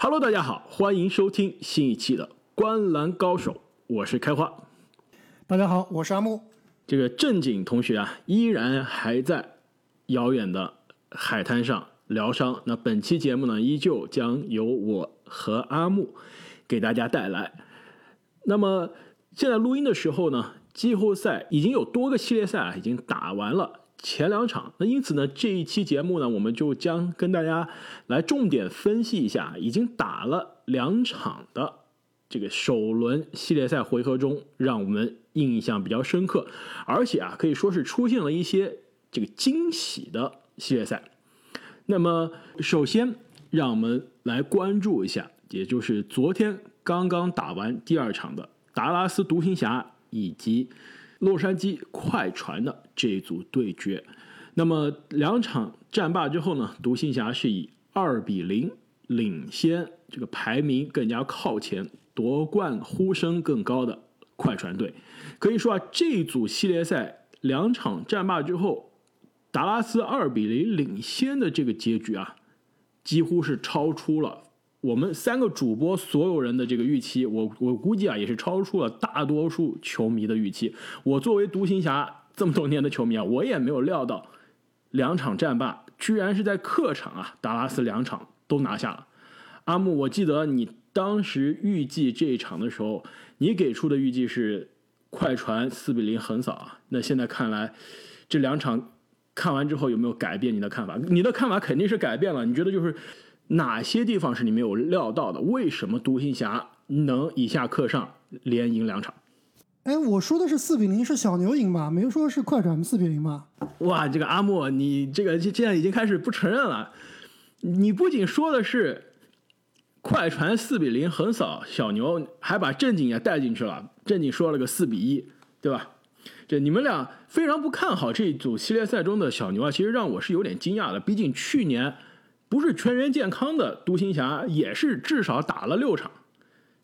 Hello，大家好，欢迎收听新一期的《观篮高手》，我是开花。大家好，我是阿木。这个正经同学啊，依然还在遥远的海滩上疗伤。那本期节目呢，依旧将由我和阿木给大家带来。那么现在录音的时候呢，季后赛已经有多个系列赛啊，已经打完了前两场。那因此呢，这一期节目呢，我们就将跟大家来重点分析一下已经打了两场的这个首轮系列赛回合中，让我们印象比较深刻，而且啊，可以说是出现了一些这个惊喜的系列赛。那么，首先让我们来关注一下，也就是昨天刚刚打完第二场的达拉斯独行侠以及洛杉矶快船的这一组对决。那么两场战罢之后呢，独行侠是以二比零领先，这个排名更加靠前、夺冠呼声更高的快船队。可以说啊，这组系列赛两场战罢之后，达拉斯二比零领先的这个结局啊，几乎是超出了我们三个主播所有人的这个预期。我我估计啊，也是超出了大多数球迷的预期。我作为独行侠这么多年的球迷啊，我也没有料到两场战罢居然是在客场啊，达拉斯两场都拿下了。阿木，我记得你当时预计这一场的时候，你给出的预计是快船四比零横扫啊。那现在看来，这两场看完之后有没有改变你的看法？你的看法肯定是改变了。你觉得就是哪些地方是你没有料到的？为什么独行侠能以下克上，连赢两场？哎，我说的是四比零是小牛赢吧？没说是快船四比零吧？哇，这个阿莫，你这个现在已经开始不承认了。你不仅说的是快船四比零横扫小牛，还把正经也带进去了。正经说了个四比一，对吧？这你们俩非常不看好这一组系列赛中的小牛啊，其实让我是有点惊讶的。毕竟去年不是全员健康的独行侠也是至少打了六场，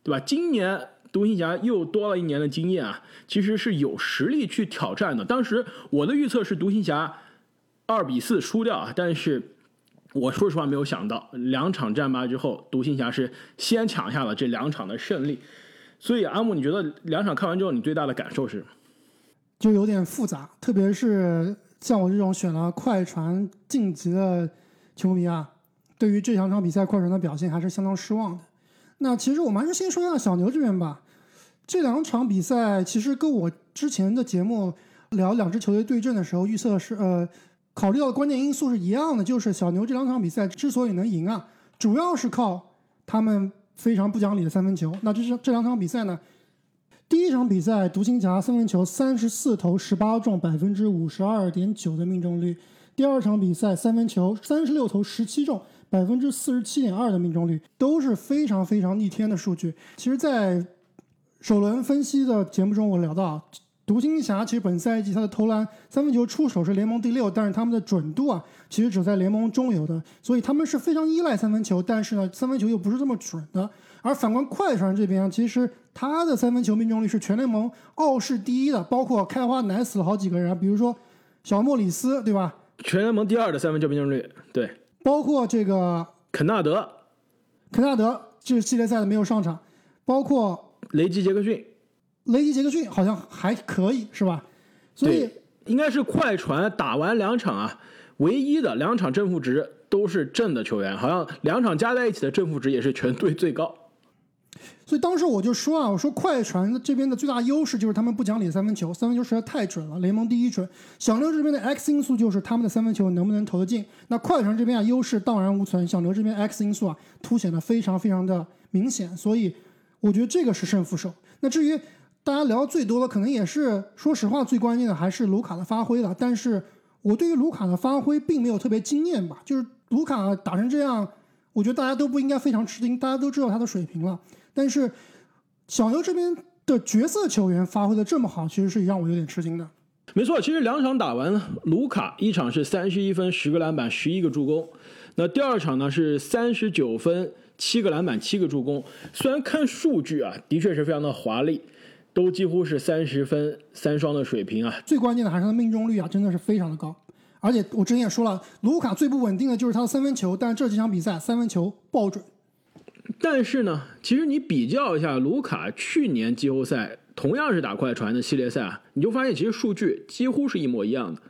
对吧？今年独行侠又多了一年的经验啊，其实是有实力去挑战的。当时我的预测是独行侠二比四输掉啊，但是我说实话没有想到，两场战罢之后，独行侠是先抢下了这两场的胜利。所以阿木，你觉得两场看完之后，你最大的感受是？就有点复杂，特别是像我这种选了快船晋级的球迷啊，对于这两场比赛快船的表现还是相当失望的。那其实我们还是先说一下小牛这边吧。这两场比赛其实跟我之前的节目聊两支球队对阵的时候预测是呃考虑到的关键因素是一样的，就是小牛这两场比赛之所以能赢啊，主要是靠他们非常不讲理的三分球。那这是这两场比赛呢？第一场比赛，独行侠三分球三十四投十八中，百分之五十二点九的命中率。第二场比赛，三分球三十六投十七中，百分之四十七点二的命中率，都是非常非常逆天的数据。其实，在首轮分析的节目中，我聊到，独行侠其实本赛季他的投篮三分球出手是联盟第六，但是他们的准度啊，其实只在联盟中游的，所以他们是非常依赖三分球，但是呢，三分球又不是这么准的。而反观快船这边，其实他的三分球命中率是全联盟傲视第一的，包括开花奶死了好几个人，比如说小莫里斯，对吧？全联盟第二的三分球命中率，对，包括这个肯纳德、肯纳德，这系列赛的没有上场，包括雷吉杰克逊，雷吉杰克逊好像还可以，是吧？所以应该是快船打完两场啊，唯一的两场正负值都是正的球员，好像两场加在一起的正负值也是全队最高。所以当时我就说啊，我说快船这边的最大优势就是他们不讲理三分球，三分球实在太准了，联盟第一准。小牛这边的 X 因素就是他们的三分球能不能投得进。那快船这边啊优势荡然无存，小牛这边 X 因素啊凸显的非常非常的明显。所以我觉得这个是胜负手。那至于大家聊最多的，可能也是说实话最关键的还是卢卡的发挥了。但是我对于卢卡的发挥并没有特别惊艳吧，就是卢卡打成这样，我觉得大家都不应该非常吃惊，大家都知道他的水平了。但是小牛这边的角色球员发挥的这么好，其实是让我有点吃惊的。没错，其实两场打完，卢卡一场是三十一分、十个篮板、十一个助攻，那第二场呢是三十九分、七个篮板、七个助攻。虽然看数据啊，的确是非常的华丽，都几乎是三十分三双的水平啊。最关键的还是他的命中率啊，真的是非常的高。而且我之前也说了，卢卡最不稳定的就是他的三分球，但是这几场比赛三分球爆准。但是呢，其实你比较一下卢卡去年季后赛同样是打快船的系列赛啊，你就发现其实数据几乎是一模一样的。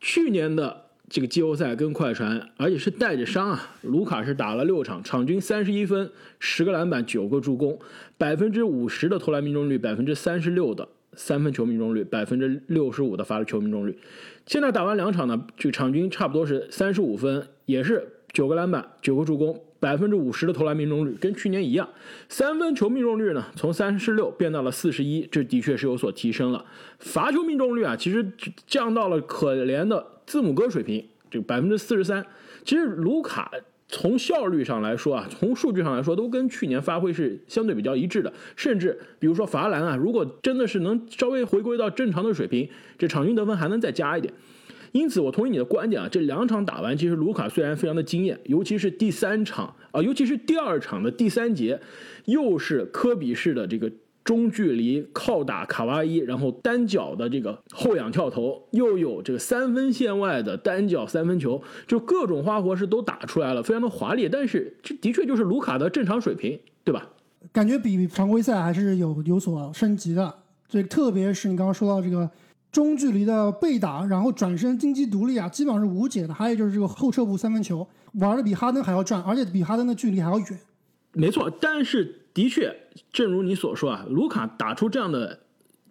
去年的这个季后赛跟快船，而且是带着伤啊，卢卡是打了六场，场均三十一分、十个篮板、九个助攻，百分之五十的投篮命中率，百分之三十六的三分球命中率，百分之六十五的罚球命中率。现在打完两场呢，就场均差不多是三十五分，也是九个篮板、九个助攻。百分之五十的投篮命中率跟去年一样，三分球命中率呢从三十六变到了四十一，这的确是有所提升了。罚球命中率啊，其实降到了可怜的字母哥水平，这百分之四十三。其实卢卡从效率上来说啊，从数据上来说，都跟去年发挥是相对比较一致的。甚至比如说罚篮啊，如果真的是能稍微回归到正常的水平，这场均得分还能再加一点。因此，我同意你的观点啊。这两场打完，其实卢卡虽然非常的惊艳，尤其是第三场啊，尤其是第二场的第三节，又是科比式的这个中距离靠打卡哇伊，然后单脚的这个后仰跳投，又有这个三分线外的单脚三分球，就各种花活是都打出来了，非常的华丽。但是这的确就是卢卡的正常水平，对吧？感觉比常规赛还是有有所升级的。这特别是你刚刚说到这个。中距离的背打，然后转身金鸡独立啊，基本上是无解的。还有就是这个后撤步三分球，玩的比哈登还要转，而且比哈登的距离还要远。没错，但是的确，正如你所说啊，卢卡打出这样的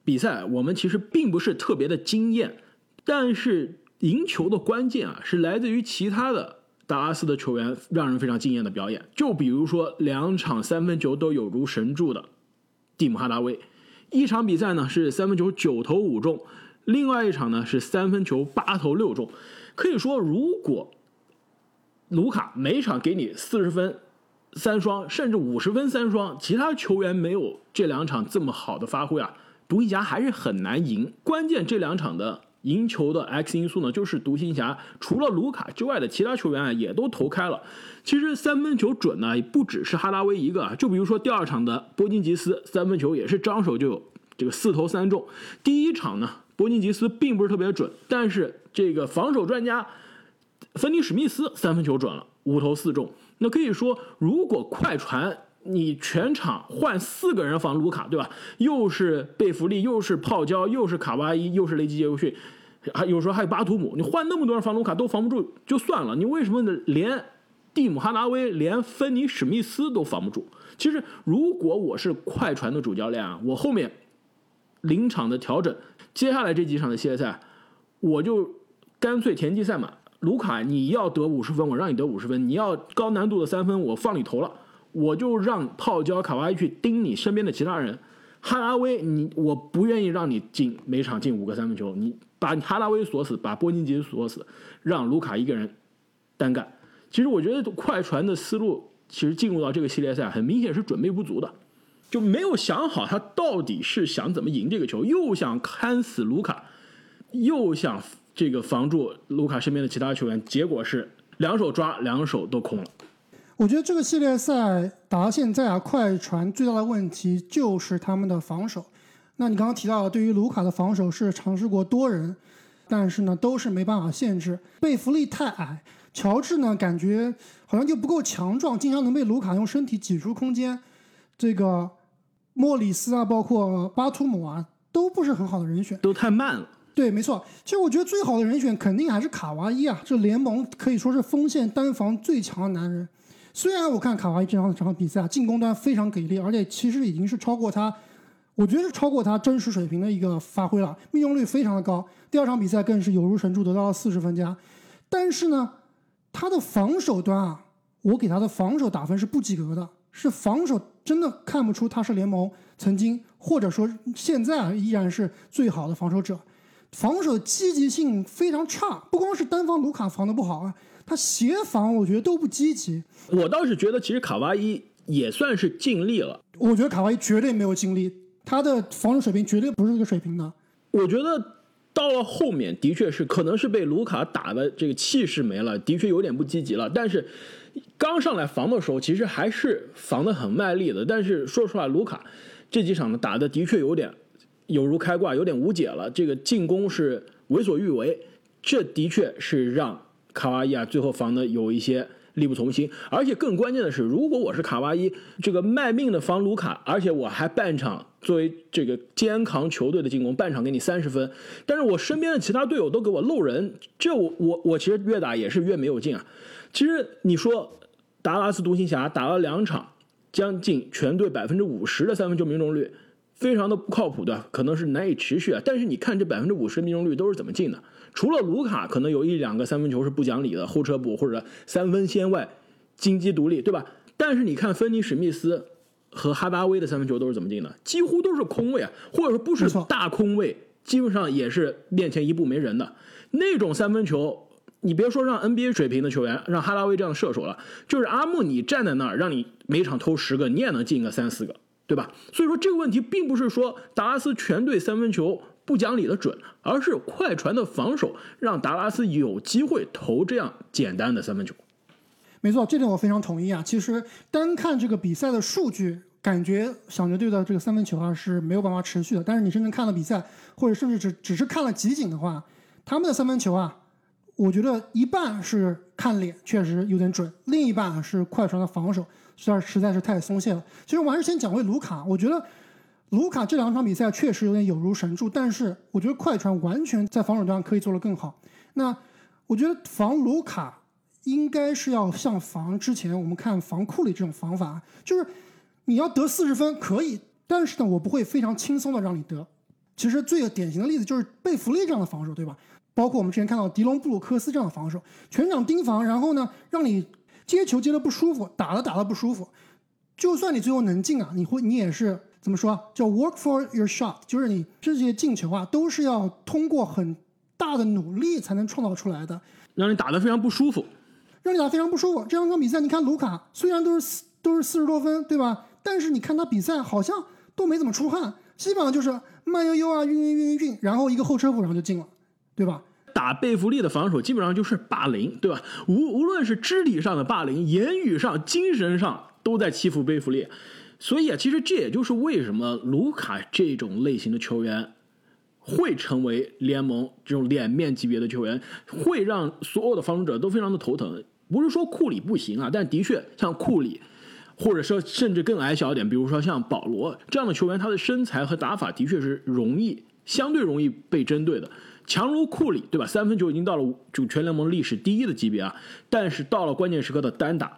比赛，我们其实并不是特别的惊艳。但是赢球的关键啊，是来自于其他的达拉斯的球员让人非常惊艳的表演。就比如说两场三分球都有如神助的蒂姆哈达威，一场比赛呢是三分球九投五中。另外一场呢是三分球八投六中，可以说如果卢卡每场给你四十分三双，甚至五十分三双，其他球员没有这两场这么好的发挥啊，独行侠还是很难赢。关键这两场的赢球的 X 因素呢，就是独行侠除了卢卡之外的其他球员啊也都投开了。其实三分球准呢，不只是哈达威一个啊，就比如说第二场的波金吉斯三分球也是张手就有这个四投三中。第一场呢。伯尼吉斯并不是特别准，但是这个防守专家芬尼史密斯三分球准了，五投四中。那可以说，如果快船你全场换四个人防卢卡，对吧？又是贝弗利，又是泡椒，又是卡哇伊，又是雷吉杰克逊，还有时候还有巴图姆，你换那么多人防卢卡都防不住就算了，你为什么连蒂姆哈达威、连芬尼史密斯都防不住？其实，如果我是快船的主教练啊，我后面临场的调整。接下来这几场的系列赛，我就干脆田忌赛马。卢卡，你要得五十分，我让你得五十分；你要高难度的三分，我放你投了。我就让泡椒卡哇伊去盯你身边的其他人。哈拉威，你我不愿意让你进每场进五个三分球，你把哈拉威锁死，把波金吉锁死，让卢卡一个人单干。其实我觉得快船的思路，其实进入到这个系列赛，很明显是准备不足的。就没有想好他到底是想怎么赢这个球，又想看死卢卡，又想这个防住卢卡身边的其他球员，结果是两手抓，两手都空了。我觉得这个系列赛打到现在啊，快船最大的问题就是他们的防守。那你刚刚提到了，对于卢卡的防守是尝试过多人，但是呢都是没办法限制。贝弗利太矮，乔治呢感觉好像就不够强壮，经常能被卢卡用身体挤出空间。这个。莫里斯啊，包括巴图姆啊，都不是很好的人选，都太慢了。对，没错。其实我觉得最好的人选肯定还是卡哇伊啊，这联盟可以说是锋线单防最强的男人。虽然我看卡哇伊这场这场比赛啊，进攻端非常给力，而且其实已经是超过他，我觉得是超过他真实水平的一个发挥了，命中率非常的高。第二场比赛更是有如神助，得到了四十分加。但是呢，他的防守端啊，我给他的防守打分是不及格的。是防守真的看不出他是联盟曾经或者说现在依然是最好的防守者，防守积极性非常差，不光是单防卢卡防的不好啊，他协防我觉得都不积极。我倒是觉得其实卡哇伊也算是尽力了，我觉得卡哇伊绝对没有尽力，他的防守水平绝对不是这个水平的。我觉得到了后面的确是可能是被卢卡打的这个气势没了，的确有点不积极了，但是。刚上来防的时候，其实还是防得很卖力的。但是说实话，卢卡这几场呢打的的确有点有如开挂，有点无解了。这个进攻是为所欲为，这的确是让卡哇伊啊最后防的有一些力不从心。而且更关键的是，如果我是卡哇伊，这个卖命的防卢卡，而且我还半场作为这个肩扛球队的进攻，半场给你三十分，但是我身边的其他队友都给我漏人，这我我我其实越打也是越没有劲啊。其实你说达拉斯独行侠打了两场，将近全队百分之五十的三分球命中率。非常的不靠谱的，可能是难以持续啊。但是你看这百分之五十命中率都是怎么进的？除了卢卡，可能有一两个三分球是不讲理的后撤步或者三分线外金鸡独立，对吧？但是你看芬尼史密斯和哈达威的三分球都是怎么进的？几乎都是空位啊，或者说不是大空位，基本上也是面前一步没人的那种三分球。你别说让 NBA 水平的球员，让哈拉威这样的射手了，就是阿木，你站在那儿，让你每场投十个，你也能进个三四个。对吧？所以说这个问题并不是说达拉斯全队三分球不讲理的准，而是快船的防守让达拉斯有机会投这样简单的三分球。没错，这点我非常同意啊。其实单看这个比赛的数据，感觉小牛队的这个三分球啊是没有办法持续的。但是你真正看了比赛，或者甚至只只是看了集锦的话，他们的三分球啊，我觉得一半是看脸，确实有点准；另一半是快船的防守。实在实在是太松懈了。其实我还是先讲回卢卡，我觉得卢卡这两场比赛确实有点有如神助，但是我觉得快船完全在防守端可以做得更好。那我觉得防卢卡应该是要像防之前我们看防库里这种防法，就是你要得四十分可以，但是呢我不会非常轻松的让你得。其实最典型的例子就是贝弗利这样的防守，对吧？包括我们之前看到迪隆布鲁克斯这样的防守，全场盯防，然后呢让你。接球接的不舒服，打了打的不舒服，就算你最后能进啊，你会你也是怎么说？叫 work for your shot，就是你这些进球啊，都是要通过很大的努力才能创造出来的，让你打得非常不舒服，让你打非常不舒服。这两场比赛，你看卢卡虽然都是四都是四十多分，对吧？但是你看他比赛好像都没怎么出汗，基本上就是慢悠悠啊，运运运运运，然后一个后撤步然后就进了，对吧？打贝弗利的防守基本上就是霸凌，对吧？无无论是肢体上的霸凌，言语上、精神上都在欺负贝弗利。所以啊，其实这也就是为什么卢卡这种类型的球员会成为联盟这种脸面级别的球员，会让所有的防守者都非常的头疼。不是说库里不行啊，但的确像库里，或者说甚至更矮小一点，比如说像保罗这样的球员，他的身材和打法的确是容易相对容易被针对的。强如库里，对吧？三分球已经到了就全联盟历史第一的级别啊！但是到了关键时刻的单打，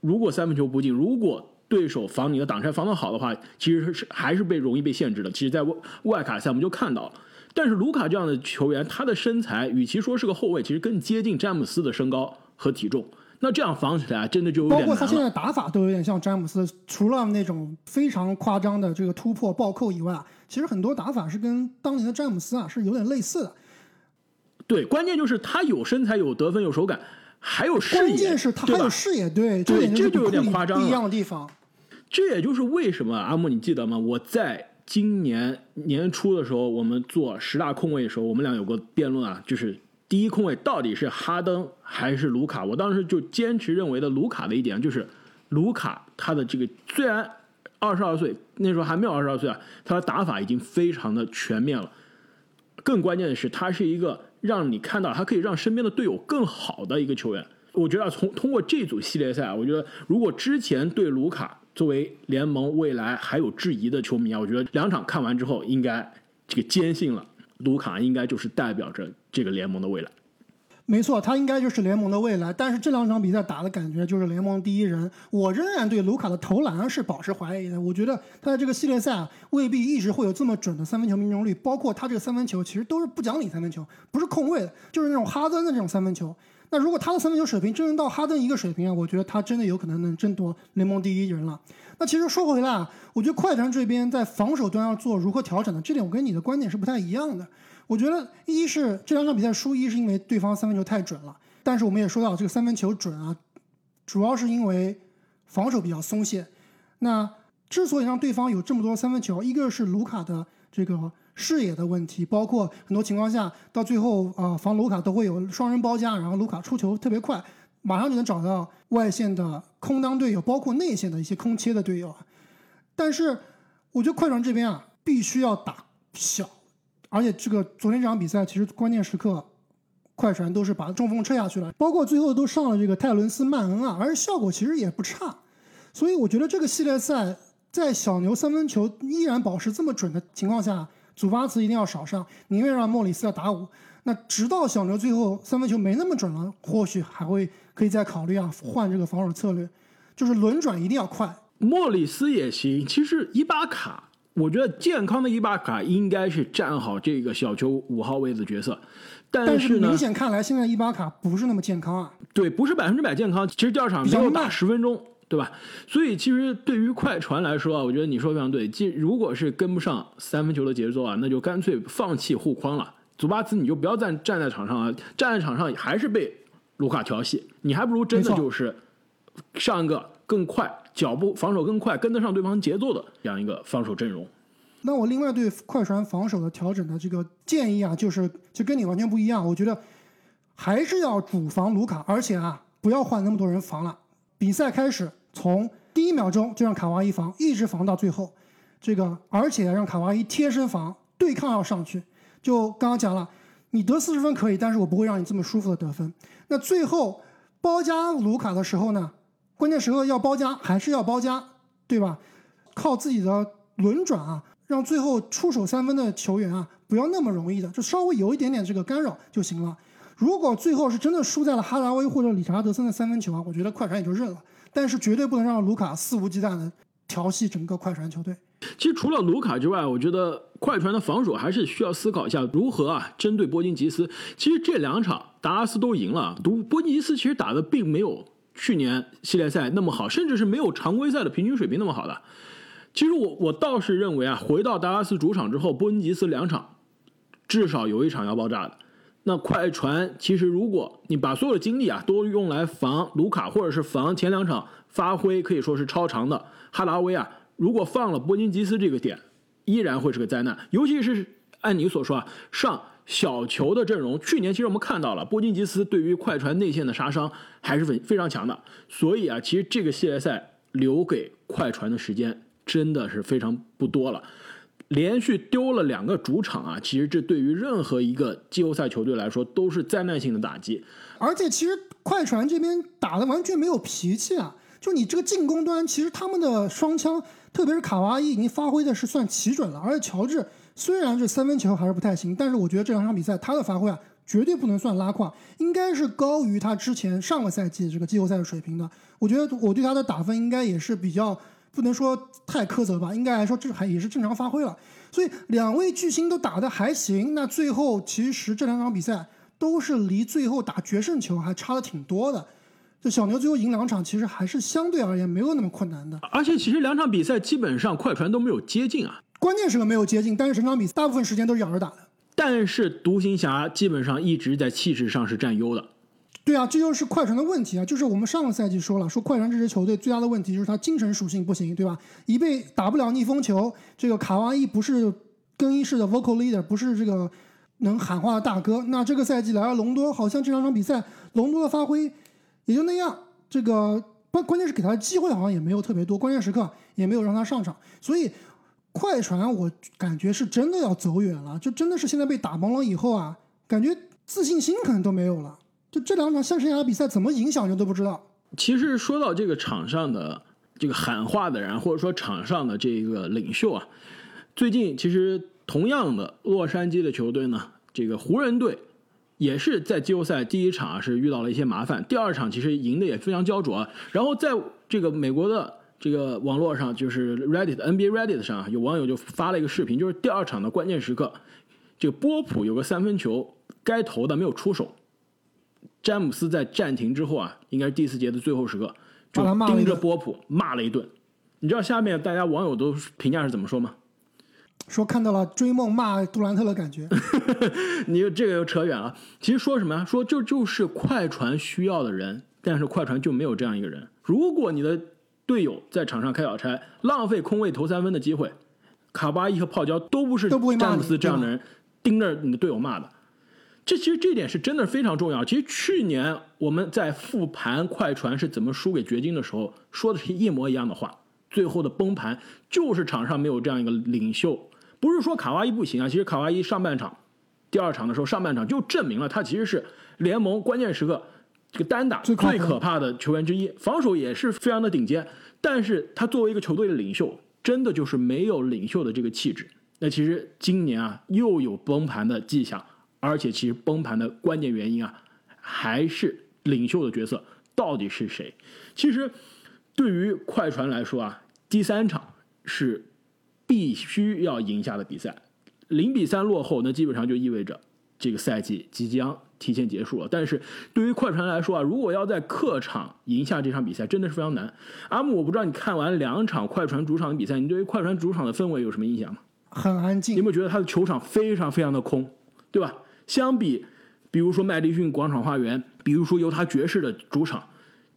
如果三分球不进，如果对手防你的挡拆防得好的话，其实是还是被容易被限制的。其实，在外外卡赛我们就看到了。但是卢卡这样的球员，他的身材与其说是个后卫，其实更接近詹姆斯的身高和体重。那这样防起来真的就有点包括他现在打法都有点像詹姆斯，除了那种非常夸张的这个突破暴扣以外。其实很多打法是跟当年的詹姆斯啊是有点类似的，对，关键就是他有身材、有得分、有手感，还有视野，关键是他还有视野，对，对，这就有点夸张不一样的地方。这也就是为什么阿木你记得吗？我在今年年初的时候，我们做十大控卫的时候，我们俩有过辩论啊，就是第一控卫到底是哈登还是卢卡？我当时就坚持认为的卢卡的一点就是，卢卡他的这个虽然。二十二岁，那时候还没有二十二岁啊，他的打法已经非常的全面了。更关键的是，他是一个让你看到他可以让身边的队友更好的一个球员。我觉得从通过这组系列赛，我觉得如果之前对卢卡作为联盟未来还有质疑的球迷啊，我觉得两场看完之后，应该这个坚信了卢卡应该就是代表着这个联盟的未来。没错，他应该就是联盟的未来。但是这两场比赛打的感觉就是联盟第一人。我仍然对卢卡的投篮是保持怀疑的。我觉得他在这个系列赛啊，未必一直会有这么准的三分球命中率。包括他这个三分球，其实都是不讲理三分球，不是控卫的，就是那种哈登的这种三分球。那如果他的三分球水平真能到哈登一个水平啊，我觉得他真的有可能能争夺联盟第一人了。那其实说回来啊，我觉得快船这边在防守端要做如何调整呢？这点我跟你的观点是不太一样的。我觉得一是这两场比赛输，一是因为对方三分球太准了。但是我们也说到，这个三分球准啊，主要是因为防守比较松懈。那之所以让对方有这么多三分球，一个是卢卡的这个视野的问题，包括很多情况下到最后啊防卢卡都会有双人包夹，然后卢卡出球特别快，马上就能找到外线的空当队友，包括内线的一些空切的队友。但是我觉得快船这边啊，必须要打小。而且这个昨天这场比赛，其实关键时刻，快船都是把中锋撤下去了，包括最后都上了这个泰伦斯曼恩啊，而效果其实也不差。所以我觉得这个系列赛在小牛三分球依然保持这么准的情况下，祖巴茨一定要少上，宁愿让莫里斯要打五。那直到小牛最后三分球没那么准了，或许还会可以再考虑啊换这个防守策略，就是轮转一定要快。莫里斯也行，其实伊巴卡。我觉得健康的伊巴卡应该是站好这个小球五号位的角色，但是明显看来现在伊巴卡不是那么健康啊。对，不是百分之百健康。其实第二场没有打十分钟，对吧？所以其实对于快船来说啊，我觉得你说非常对。即如果是跟不上三分球的节奏啊，那就干脆放弃护框了。祖巴茨你就不要站站在场上啊，站在场上还是被卢卡调戏，你还不如真的就是上一个更快。脚步防守更快，跟得上对方节奏的这样一个防守阵容。那我另外对快船防守的调整的这个建议啊，就是就跟你完全不一样。我觉得还是要主防卢卡，而且啊，不要换那么多人防了。比赛开始从第一秒钟就让卡哇伊防，一直防到最后。这个而且让卡哇伊贴身防，对抗要上去。就刚刚讲了，你得四十分可以，但是我不会让你这么舒服的得分。那最后包夹卢卡的时候呢？关键时刻要包夹还是要包夹，对吧？靠自己的轮转啊，让最后出手三分的球员啊不要那么容易的，就稍微有一点点这个干扰就行了。如果最后是真的输在了哈达威或者理查德森的三分球啊，我觉得快船也就认了。但是绝对不能让卢卡肆无忌惮的调戏整个快船球队。其实除了卢卡之外，我觉得快船的防守还是需要思考一下如何啊针对波金吉斯。其实这两场达拉斯都赢了，独波金吉斯其实打的并没有。去年系列赛那么好，甚至是没有常规赛的平均水平那么好的。其实我我倒是认为啊，回到达拉斯主场之后，波恩吉斯两场至少有一场要爆炸的。那快船其实如果你把所有的精力啊都用来防卢卡，或者是防前两场发挥可以说是超长的哈达威啊，如果放了波金吉斯这个点，依然会是个灾难。尤其是按你所说啊，上。小球的阵容，去年其实我们看到了波金吉斯对于快船内线的杀伤还是非非常强的，所以啊，其实这个系列赛留给快船的时间真的是非常不多了。连续丢了两个主场啊，其实这对于任何一个季后赛球队来说都是灾难性的打击。而且其实快船这边打的完全没有脾气啊，就你这个进攻端，其实他们的双枪，特别是卡哇伊已经发挥的是算奇准了，而且乔治。虽然这三分球还是不太行，但是我觉得这两场比赛他的发挥啊，绝对不能算拉胯，应该是高于他之前上个赛季这个季后赛的水平的。我觉得我对他的打分应该也是比较不能说太苛责吧，应该来说这还也是正常发挥了。所以两位巨星都打得还行，那最后其实这两场比赛都是离最后打决胜球还差的挺多的。就小牛最后赢两场，其实还是相对而言没有那么困难的。而且其实两场比赛基本上快船都没有接近啊。关键时刻没有接近，但是整场比赛大部分时间都是仰着打的。但是独行侠基本上一直在气势上是占优的。对啊，这就是快船的问题啊！就是我们上个赛季说了，说快船这支球队最大的问题就是他精神属性不行，对吧？一被打不了逆风球，这个卡哇伊不是更衣室的 vocal leader，不是这个能喊话的大哥。那这个赛季来了隆多，好像这两场比赛隆多的发挥也就那样。这个关关键是给他的机会好像也没有特别多，关键时刻也没有让他上场，所以。快船，我感觉是真的要走远了，就真的是现在被打懵了以后啊，感觉自信心可能都没有了。就这两场剩下的比赛怎么影响，就都不知道。其实说到这个场上的这个喊话的人，或者说场上的这个领袖啊，最近其实同样的洛杉矶的球队呢，这个湖人队也是在季后赛第一场是遇到了一些麻烦，第二场其实赢的也非常焦灼，然后在这个美国的。这个网络上就是 Reddit NBA Reddit 上有网友就发了一个视频，就是第二场的关键时刻，这个波普有个三分球该投的没有出手，詹姆斯在暂停之后啊，应该是第四节的最后时刻，就盯着波普骂了一顿。你知道下面大家网友都评价是怎么说吗？说看到了追梦骂杜兰特的感觉。你这个又扯远了。其实说什么呀？说就就是快船需要的人，但是快船就没有这样一个人。如果你的队友在场上开小差，浪费空位投三分的机会，卡巴伊和泡椒都不是詹姆斯这样的人盯着你的队友骂的。这其实这点是真的非常重要。其实去年我们在复盘快船是怎么输给掘金的时候，说的是一模一样的话。最后的崩盘就是场上没有这样一个领袖，不是说卡哇伊不行啊。其实卡哇伊上半场第二场的时候，上半场就证明了他其实是联盟关键时刻这个单打最最可怕的球员之一，防守也是非常的顶尖。但是他作为一个球队的领袖，真的就是没有领袖的这个气质。那其实今年啊，又有崩盘的迹象，而且其实崩盘的关键原因啊，还是领袖的角色到底是谁？其实对于快船来说啊，第三场是必须要赢下的比赛，零比三落后，那基本上就意味着这个赛季即将提前结束了。但是对于快船来说啊，如果要在客场赢下这场比赛，真的是非常难。阿木，我不知道你看完两场快船主场的比赛，你对于快船主场的氛围有什么印象吗？很安静你有。没有觉得他的球场非常非常的空，对吧？相比，比如说麦迪逊广场花园，比如说犹他爵士的主场，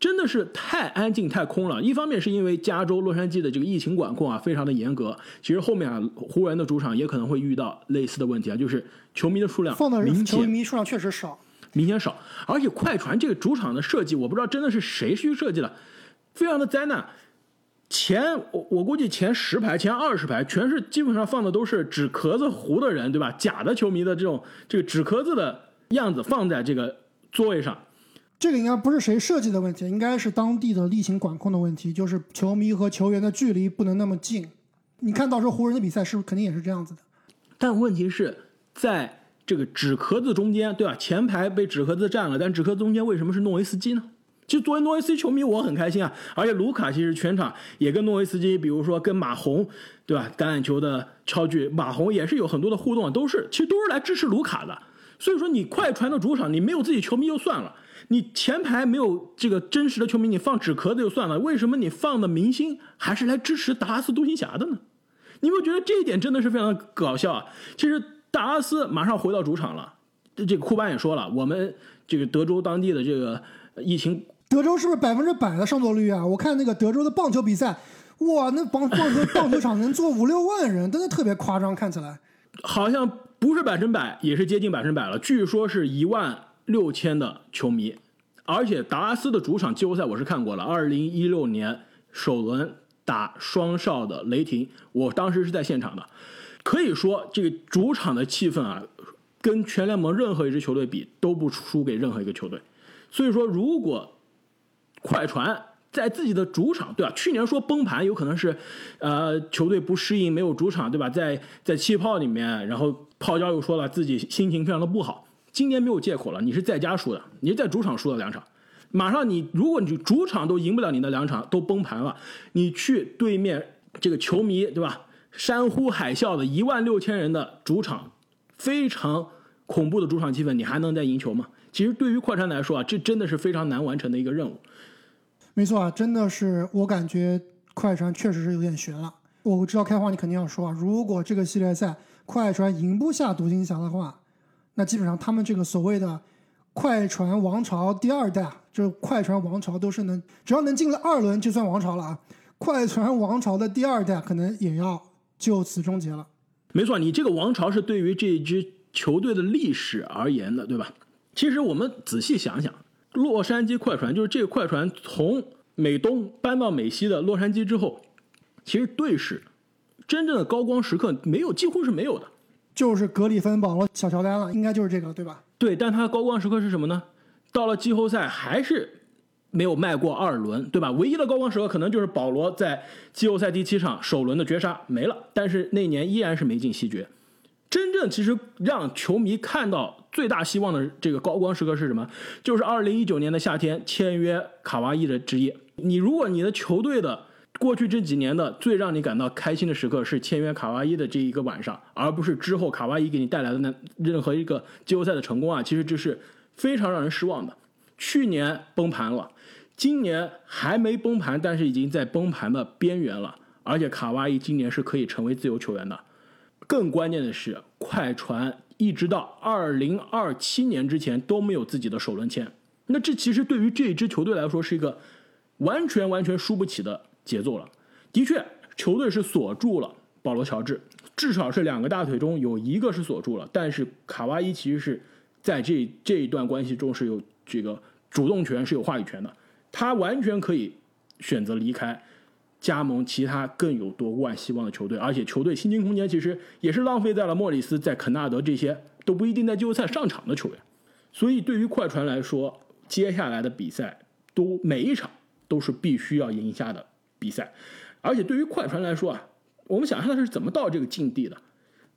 真的是太安静太空了。一方面是因为加州洛杉矶的这个疫情管控啊非常的严格，其实后面啊湖人的主场也可能会遇到类似的问题啊，就是球迷的数量明球迷数量确实少，明显少，而且快船这个主场的设计，我不知道真的是谁去设计的，非常的灾难。前我我估计前十排、前二十排全是基本上放的都是纸壳子糊的人，对吧？假的球迷的这种这个纸壳子的样子放在这个座位上，这个应该不是谁设计的问题，应该是当地的例行管控的问题，就是球迷和球员的距离不能那么近。你看到时候湖人的比赛是不是肯定也是这样子的？但问题是在这个纸壳子中间，对吧？前排被纸壳子占了，但纸壳子中间为什么是诺维斯基呢？其实作为诺维斯基球迷，我很开心啊。而且卢卡其实全场也跟诺维斯基，比如说跟马洪，对吧？橄榄球的超巨，马洪也是有很多的互动，都是其实都是来支持卢卡的。所以说，你快船的主场，你没有自己球迷就算了，你前排没有这个真实的球迷，你放纸壳子就算了，为什么你放的明星还是来支持达拉斯独行侠的呢？你有没有觉得这一点真的是非常的搞笑啊？其实达拉斯马上回到主场了，这这个库班也说了，我们这个德州当地的这个疫情德州是不是百分之百的上座率啊？我看那个德州的棒球比赛，哇，那棒棒球棒球场能坐五六万人，真的特别夸张，看起来。好像不是百分百，也是接近百分百了。据说是一万六千的球迷，而且达拉斯的主场季后赛我是看过了，二零一六年首轮打双少的雷霆，我当时是在现场的。可以说，这个主场的气氛啊，跟全联盟任何一支球队比都不输给任何一个球队。所以说，如果快船在自己的主场，对吧？去年说崩盘，有可能是，呃，球队不适应，没有主场，对吧？在在气泡里面，然后泡椒又说了自己心情非常的不好。今年没有借口了，你是在家输的，你是在主场输了两场，马上你如果你主场都赢不了你的两场，都崩盘了，你去对面这个球迷，对吧？山呼海啸的一万六千人的主场，非常恐怖的主场气氛，你还能再赢球吗？其实对于快船来说啊，这真的是非常难完成的一个任务。没错啊，真的是我感觉快船确实是有点悬了。我知道开花你肯定要说啊，如果这个系列赛快船赢不下独行侠的话，那基本上他们这个所谓的快船王朝第二代，就是快船王朝都是能只要能进了二轮就算王朝了啊。快船王朝的第二代可能也要就此终结了。没错，你这个王朝是对于这支球队的历史而言的，对吧？其实我们仔细想想，洛杉矶快船就是这个快船从美东搬到美西的洛杉矶之后，其实队史真正的高光时刻没有，几乎是没有的。就是格里芬保罗小乔丹了，应该就是这个对吧？对，但他的高光时刻是什么呢？到了季后赛还是没有迈过二轮，对吧？唯一的高光时刻可能就是保罗在季后赛第七场首轮的绝杀没了，但是那年依然是没进西决。真正其实让球迷看到最大希望的这个高光时刻是什么？就是二零一九年的夏天签约卡哇伊的职业。你如果你的球队的过去这几年的最让你感到开心的时刻是签约卡哇伊的这一个晚上，而不是之后卡哇伊给你带来的那任何一个季后赛的成功啊，其实这是非常让人失望的。去年崩盘了，今年还没崩盘，但是已经在崩盘的边缘了。而且卡哇伊今年是可以成为自由球员的。更关键的是，快船一直到二零二七年之前都没有自己的首轮签。那这其实对于这支球队来说是一个完全完全输不起的节奏了。的确，球队是锁住了保罗·乔治，至少是两个大腿中有一个是锁住了。但是卡哇伊其实是在这这一段关系中是有这个主动权、是有话语权的，他完全可以选择离开。加盟其他更有夺冠希望的球队，而且球队薪金空间其实也是浪费在了莫里斯在肯纳德这些都不一定在季后赛上场的球员。所以对于快船来说，接下来的比赛都每一场都是必须要赢下的比赛。而且对于快船来说啊，我们想象的是怎么到这个境地的？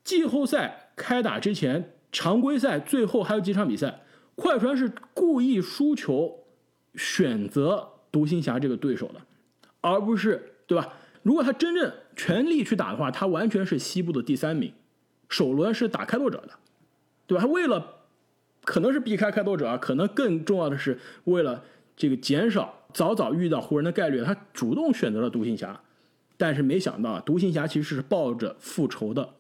季后赛开打之前，常规赛最后还有几场比赛，快船是故意输球，选择独行侠这个对手的，而不是对吧？如果他真正全力去打的话，他完全是西部的第三名，首轮是打开拓者的，对吧？他为了可能是避开开拓者啊，可能更重要的是为了这个减少早早遇到湖人的概率，他主动选择了独行侠。但是没想到，独行侠其实是抱着复仇的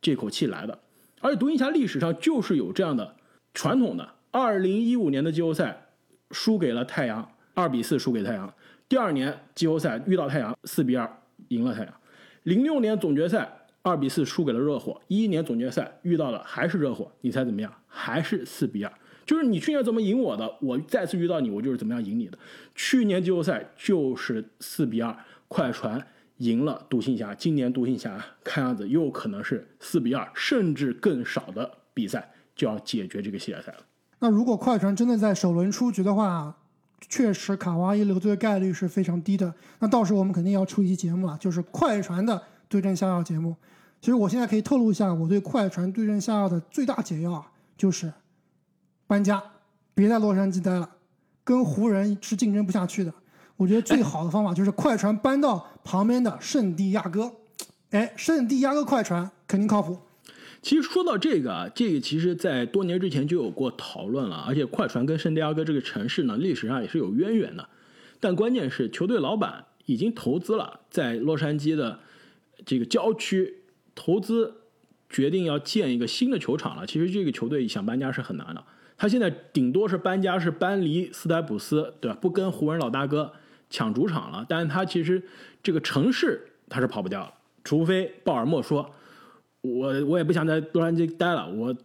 这口气来的，而且独行侠历史上就是有这样的传统的。二零一五年的季后赛输给了太阳，二比四输给太阳。第二年季后赛遇到太阳，四比二赢了太阳。零六年总决赛二比四输给了热火，一一年总决赛遇到的还是热火，你猜怎么样？还是四比二。就是你去年怎么赢我的，我再次遇到你，我就是怎么样赢你的。去年季后赛就是四比二，快船。赢了独行侠，今年独行侠看样子又可能是四比二，甚至更少的比赛就要解决这个系列赛了。那如果快船真的在首轮出局的话，确实卡哇伊留队的概率是非常低的。那到时候我们肯定要出一期节目了，就是快船的对阵下药节目。其实我现在可以透露一下，我对快船对阵下药的最大解药，就是搬家，别在洛杉矶待了，跟湖人是竞争不下去的。我觉得最好的方法就是快船搬到旁边的圣地亚哥，哎，圣地亚哥快船肯定靠谱。其实说到这个啊，这个其实在多年之前就有过讨论了，而且快船跟圣地亚哥这个城市呢，历史上也是有渊源的。但关键是球队老板已经投资了，在洛杉矶的这个郊区投资，决定要建一个新的球场了。其实这个球队想搬家是很难的，他现在顶多是搬家是搬离斯台普斯，对吧？不跟湖人老大哥。抢主场了，但是他其实这个城市他是跑不掉了，除非鲍尔默说，我我也不想在洛杉矶待了，我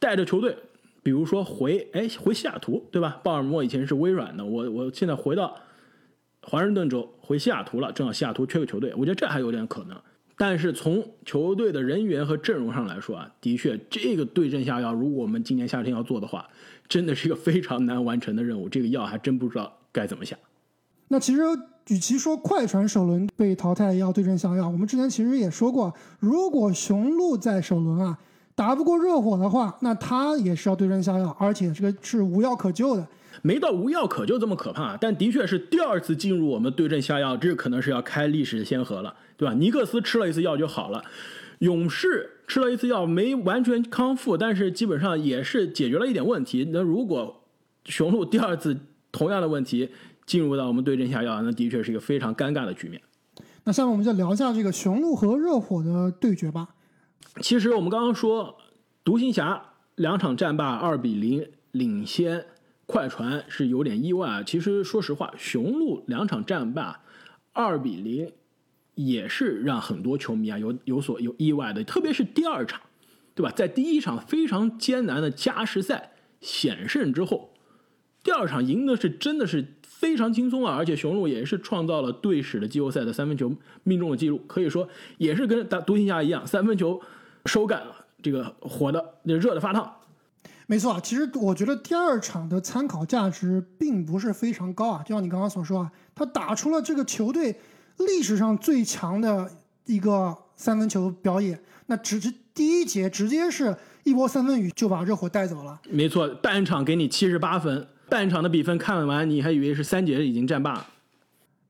带着球队，比如说回哎回西雅图，对吧？鲍尔默以前是微软的，我我现在回到华盛顿州，回西雅图了，正好西雅图缺个球队，我觉得这还有点可能。但是从球队的人员和阵容上来说啊，的确这个对症下药，如果我们今年夏天要做的话，真的是一个非常难完成的任务，这个药还真不知道该怎么下。那其实，与其说快船首轮被淘汰要对症下药，我们之前其实也说过，如果雄鹿在首轮啊打不过热火的话，那他也是要对症下药，而且这个是无药可救的。没到无药可救这么可怕，但的确是第二次进入我们对症下药，这可能是要开历史先河了，对吧？尼克斯吃了一次药就好了，勇士吃了一次药没完全康复，但是基本上也是解决了一点问题。那如果雄鹿第二次同样的问题，进入到我们对症下药，那的确是一个非常尴尬的局面。那下面我们就聊一下这个雄鹿和热火的对决吧。其实我们刚刚说，独行侠两场战罢二比零领先快船是有点意外啊。其实说实话，雄鹿两场战罢二比零也是让很多球迷啊有有所有意外的，特别是第二场，对吧？在第一场非常艰难的加时赛险胜之后，第二场赢的是真的是。非常轻松啊，而且雄鹿也是创造了队史的季后赛的三分球命中的记录，可以说也是跟打独行侠一样，三分球手感这个火的热的发烫。没错啊，其实我觉得第二场的参考价值并不是非常高啊，就像你刚刚所说啊，他打出了这个球队历史上最强的一个三分球表演，那直接第一节直接是一波三分雨就把热火带走了。没错，半场给你七十八分。半场的比分看完，你还以为是三节已经战罢了。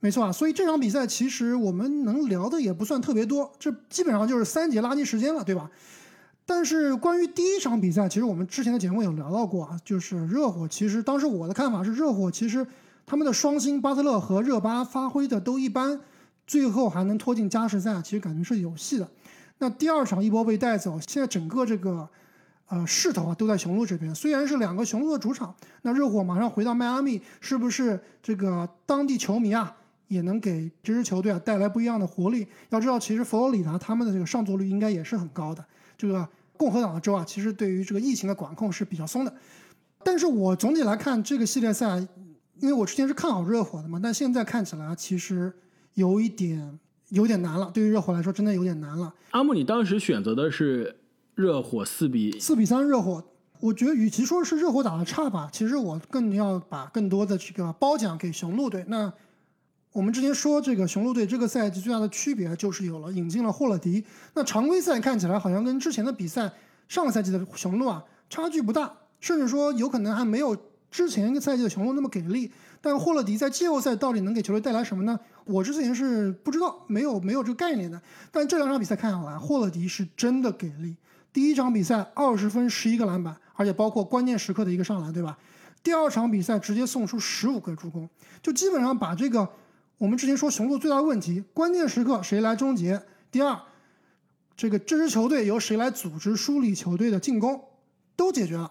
没错啊，所以这场比赛其实我们能聊的也不算特别多，这基本上就是三节垃圾时间了，对吧？但是关于第一场比赛，其实我们之前的节目有聊到过啊，就是热火其实当时我的看法是，热火其实他们的双星巴特勒和热巴发挥的都一般，最后还能拖进加时赛，其实感觉是有戏的。那第二场一波被带走，现在整个这个。呃，势头啊都在雄鹿这边。虽然是两个雄鹿的主场，那热火马上回到迈阿密，是不是这个当地球迷啊也能给这支球队啊带来不一样的活力？要知道，其实佛罗里达他们的这个上座率应该也是很高的。这个共和党的州啊，其实对于这个疫情的管控是比较松的。但是我总体来看这个系列赛，因为我之前是看好热火的嘛，但现在看起来其实有一点有点难了。对于热火来说，真的有点难了。阿木，你当时选择的是？热火四比四比三热火。我觉得与其说是热火打的差吧，其实我更要把更多的这个褒奖给雄鹿队。那我们之前说这个雄鹿队这个赛季最大的区别就是有了引进了霍勒迪。那常规赛看起来好像跟之前的比赛，上个赛季的雄鹿啊差距不大，甚至说有可能还没有之前一个赛季的雄鹿那么给力。但霍勒迪在季后赛到底能给球队带来什么呢？我之前是不知道，没有没有这个概念的。但这两场比赛看下来，霍勒迪是真的给力。第一场比赛二十分十一个篮板，而且包括关键时刻的一个上篮，对吧？第二场比赛直接送出十五个助攻，就基本上把这个我们之前说雄鹿最大的问题，关键时刻谁来终结？第二，这个这支球队由谁来组织梳理球队的进攻，都解决了。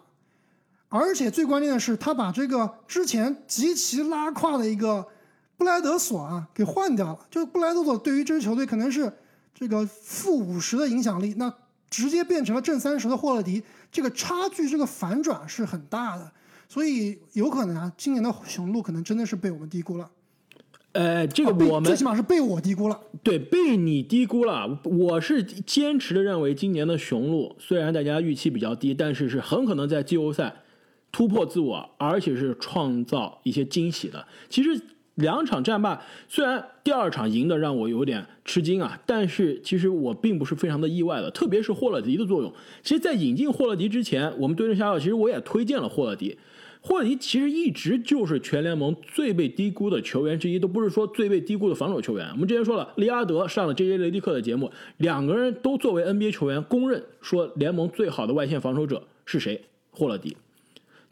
而且最关键的是，他把这个之前极其拉胯的一个布莱德索啊给换掉了。就布莱德索对于这支球队可能是这个负五十的影响力，那。直接变成了正三十的霍勒迪，这个差距，这个反转是很大的，所以有可能啊，今年的雄鹿可能真的是被我们低估了。呃，这个我们最起码是被我低估了。对，被你低估了。我是坚持的认为，今年的雄鹿虽然大家预期比较低，但是是很可能在季后赛突破自我，而且是创造一些惊喜的。其实。两场战罢，虽然第二场赢的让我有点吃惊啊，但是其实我并不是非常的意外的，特别是霍勒迪的作用。其实，在引进霍勒迪之前，我们对阵下药，其实我也推荐了霍勒迪。霍勒迪其实一直就是全联盟最被低估的球员之一，都不是说最被低估的防守球员。我们之前说了，利阿德上了 J.J. 雷迪克的节目，两个人都作为 NBA 球员公认说联盟最好的外线防守者是谁？霍勒迪。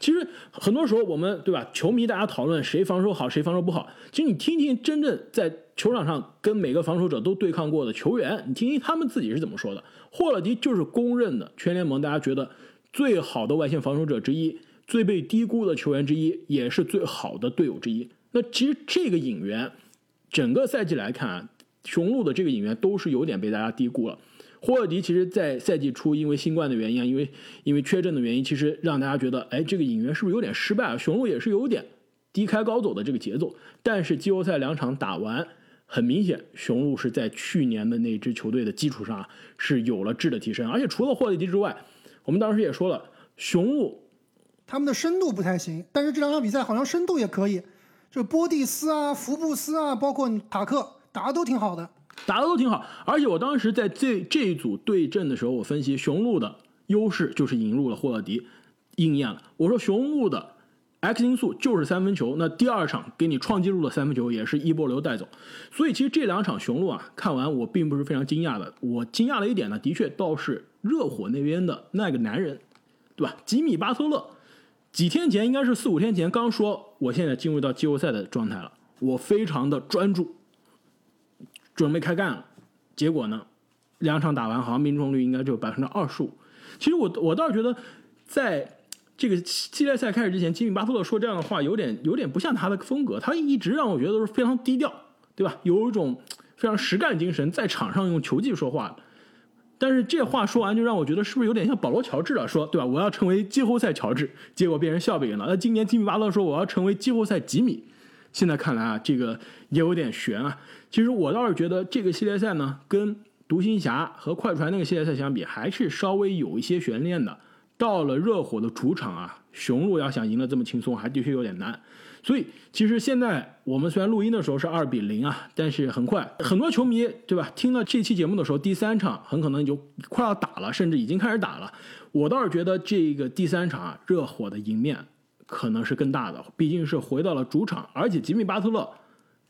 其实很多时候我们对吧，球迷大家讨论谁防守好，谁防守不好。其实你听听真正在球场上跟每个防守者都对抗过的球员，你听听他们自己是怎么说的。霍勒迪就是公认的全联盟大家觉得最好的外线防守者之一，最被低估的球员之一，也是最好的队友之一。那其实这个引援，整个赛季来看啊，雄鹿的这个引援都是有点被大家低估了。霍尔迪其实，在赛季初因为新冠的原因啊，因为因为缺阵的原因，其实让大家觉得，哎，这个引援是不是有点失败啊？雄鹿也是有点低开高走的这个节奏。但是季后赛两场打完，很明显，雄鹿是在去年的那支球队的基础上啊是有了质的提升。而且除了霍尔迪之外，我们当时也说了，雄鹿他们的深度不太行，但是这两场比赛好像深度也可以，就波蒂斯啊、福布斯啊，包括塔克打的都挺好的。打的都挺好，而且我当时在这这一组对阵的时候，我分析雄鹿的优势就是引入了霍勒迪，应验了。我说雄鹿的 X 因素就是三分球，那第二场给你创纪录的三分球也是一波流带走，所以其实这两场雄鹿啊，看完我并不是非常惊讶的。我惊讶的一点呢，的确倒是热火那边的那个男人，对吧？吉米巴特勒，几天前应该是四五天前刚说，我现在进入到季后赛的状态了，我非常的专注。准备开干了，结果呢，两场打完好像命中率应该只有百分之二十五。其实我我倒是觉得，在这个系列赛开始之前，吉米巴特勒说这样的话有点有点不像他的风格。他一直让我觉得都是非常低调，对吧？有一种非常实干精神，在场上用球技说话。但是这话说完，就让我觉得是不是有点像保罗乔治了？说对吧？我要成为季后赛乔治，结果变成笑柄了。那今年吉米巴特勒说我要成为季后赛吉米。现在看来啊，这个也有点悬啊。其实我倒是觉得这个系列赛呢，跟独行侠和快船那个系列赛相比，还是稍微有一些悬念的。到了热火的主场啊，雄鹿要想赢得这么轻松，还的确有点难。所以其实现在我们虽然录音的时候是二比零啊，但是很快很多球迷对吧？听了这期节目的时候，第三场很可能就快要打了，甚至已经开始打了。我倒是觉得这个第三场啊，热火的赢面。可能是更大的，毕竟是回到了主场，而且吉米巴特勒，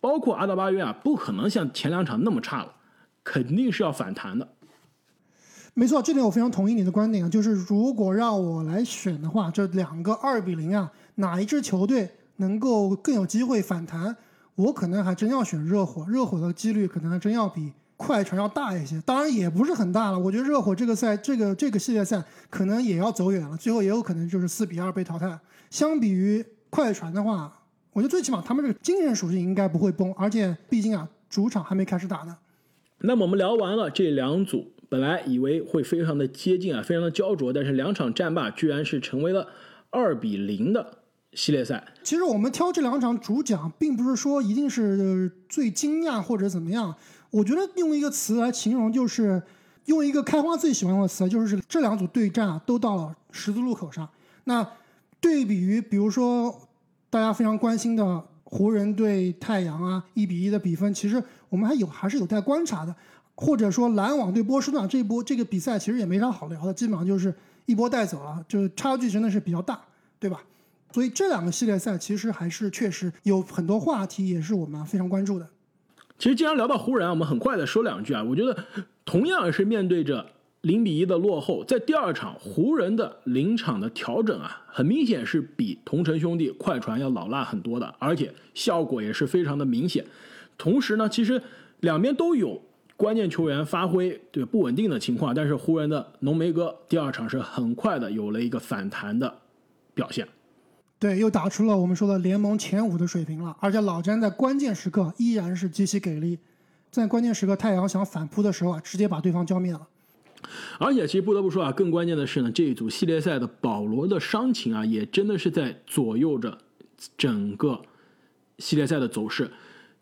包括阿德巴约啊，不可能像前两场那么差了，肯定是要反弹的。没错，这点我非常同意你的观点啊，就是如果让我来选的话，这两个二比零啊，哪一支球队能够更有机会反弹，我可能还真要选热火，热火的几率可能还真要比。快船要大一些，当然也不是很大了。我觉得热火这个赛，这个这个系列赛可能也要走远了，最后也有可能就是四比二被淘汰。相比于快船的话，我觉得最起码他们这个精神属性应该不会崩，而且毕竟啊，主场还没开始打呢。那么我们聊完了这两组，本来以为会非常的接近啊，非常的焦灼，但是两场战罢居然是成为了二比零的系列赛。其实我们挑这两场主讲，并不是说一定是最惊讶或者怎么样。我觉得用一个词来形容，就是用一个开花最喜欢用的词，就是这两组对战啊，都到了十字路口上。那对比于，比如说大家非常关心的湖人对太阳啊，一比一的比分，其实我们还有还是有待观察的。或者说篮网对波士顿这一波这个比赛其实也没啥好聊的，基本上就是一波带走了，就差距真的是比较大，对吧？所以这两个系列赛其实还是确实有很多话题，也是我们非常关注的。其实既然聊到湖人，我们很快的说两句啊，我觉得同样是面对着零比一的落后，在第二场湖人的临场的调整啊，很明显是比同城兄弟快船要老辣很多的，而且效果也是非常的明显。同时呢，其实两边都有。关键球员发挥对不稳定的情况，但是湖人的浓眉哥第二场是很快的有了一个反弹的表现，对，又打出了我们说的联盟前五的水平了。而且老詹在关键时刻依然是极其给力，在关键时刻太阳想反扑的时候啊，直接把对方浇灭了。而且其实不得不说啊，更关键的是呢，这一组系列赛的保罗的伤情啊，也真的是在左右着整个系列赛的走势。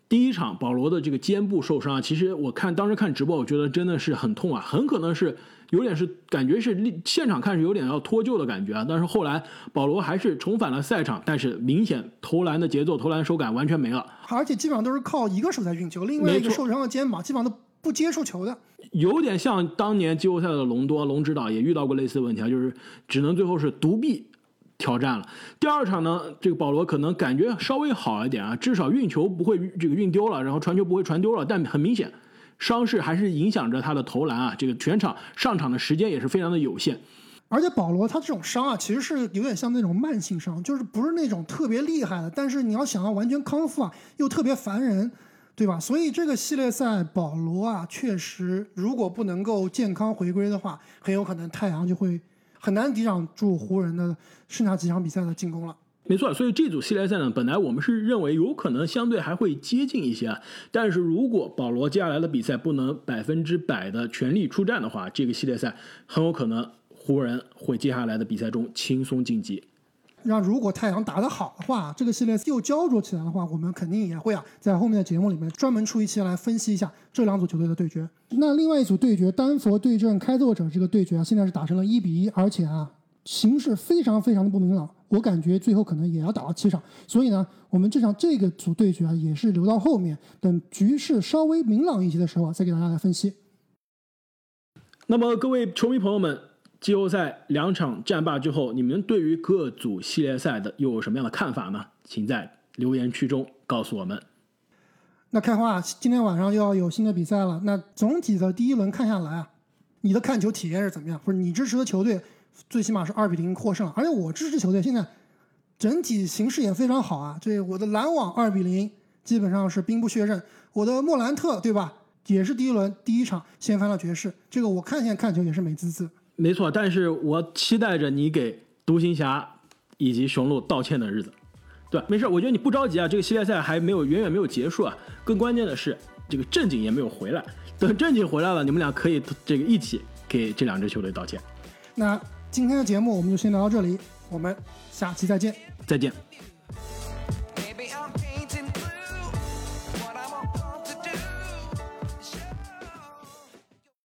第一场保罗的这个肩部受伤啊，其实我看当时看直播，我觉得真的是很痛啊，很可能是有点是感觉是现场看是有点要脱臼的感觉啊。但是后来保罗还是重返了赛场，但是明显投篮的节奏、投篮手感完全没了，而且基本上都是靠一个手在运球，另外一个受伤的肩膀基本上都不接触球的，有点像当年季后赛的隆多，龙指导也遇到过类似的问题啊，就是只能最后是独臂。挑战了第二场呢，这个保罗可能感觉稍微好一点啊，至少运球不会这个运丢了，然后传球不会传丢了。但很明显，伤势还是影响着他的投篮啊。这个全场上场的时间也是非常的有限。而且保罗他这种伤啊，其实是有点像那种慢性伤，就是不是那种特别厉害的，但是你要想要完全康复啊，又特别烦人，对吧？所以这个系列赛保罗啊，确实如果不能够健康回归的话，很有可能太阳就会。很难抵挡住湖人的剩下几场比赛的进攻了。没错，所以这组系列赛呢，本来我们是认为有可能相对还会接近一些，但是如果保罗接下来的比赛不能百分之百的全力出战的话，这个系列赛很有可能湖人会接下来的比赛中轻松晋级。让如果太阳打得好的话，这个系列又焦灼起来的话，我们肯定也会啊，在后面的节目里面专门出一期来分析一下这两组球队的对决。那另外一组对决，丹佛对阵开拓者这个对决啊，现在是打成了一比一，而且啊，形势非常非常的不明朗。我感觉最后可能也要打到七场，所以呢，我们这场这个组对决啊，也是留到后面，等局势稍微明朗一些的时候，再给大家来分析。那么各位球迷朋友们。季后赛两场战罢之后，你们对于各组系列赛的又有什么样的看法呢？请在留言区中告诉我们。那开花，今天晚上又要有新的比赛了。那总体的第一轮看下来啊，你的看球体验是怎么样？或者你支持的球队最起码是二比零获胜，而且我支持球队现在整体形势也非常好啊。这我的篮网二比零基本上是兵不血刃，我的莫兰特对吧？也是第一轮第一场掀翻了爵士，这个我看现在看球也是美滋滋。没错，但是我期待着你给独行侠以及雄鹿道歉的日子。对，没事，我觉得你不着急啊，这个系列赛还没有远远没有结束啊。更关键的是，这个正经也没有回来。等正经回来了，你们俩可以这个一起给这两支球队道歉。那今天的节目我们就先聊到这里，我们下期再见。再见。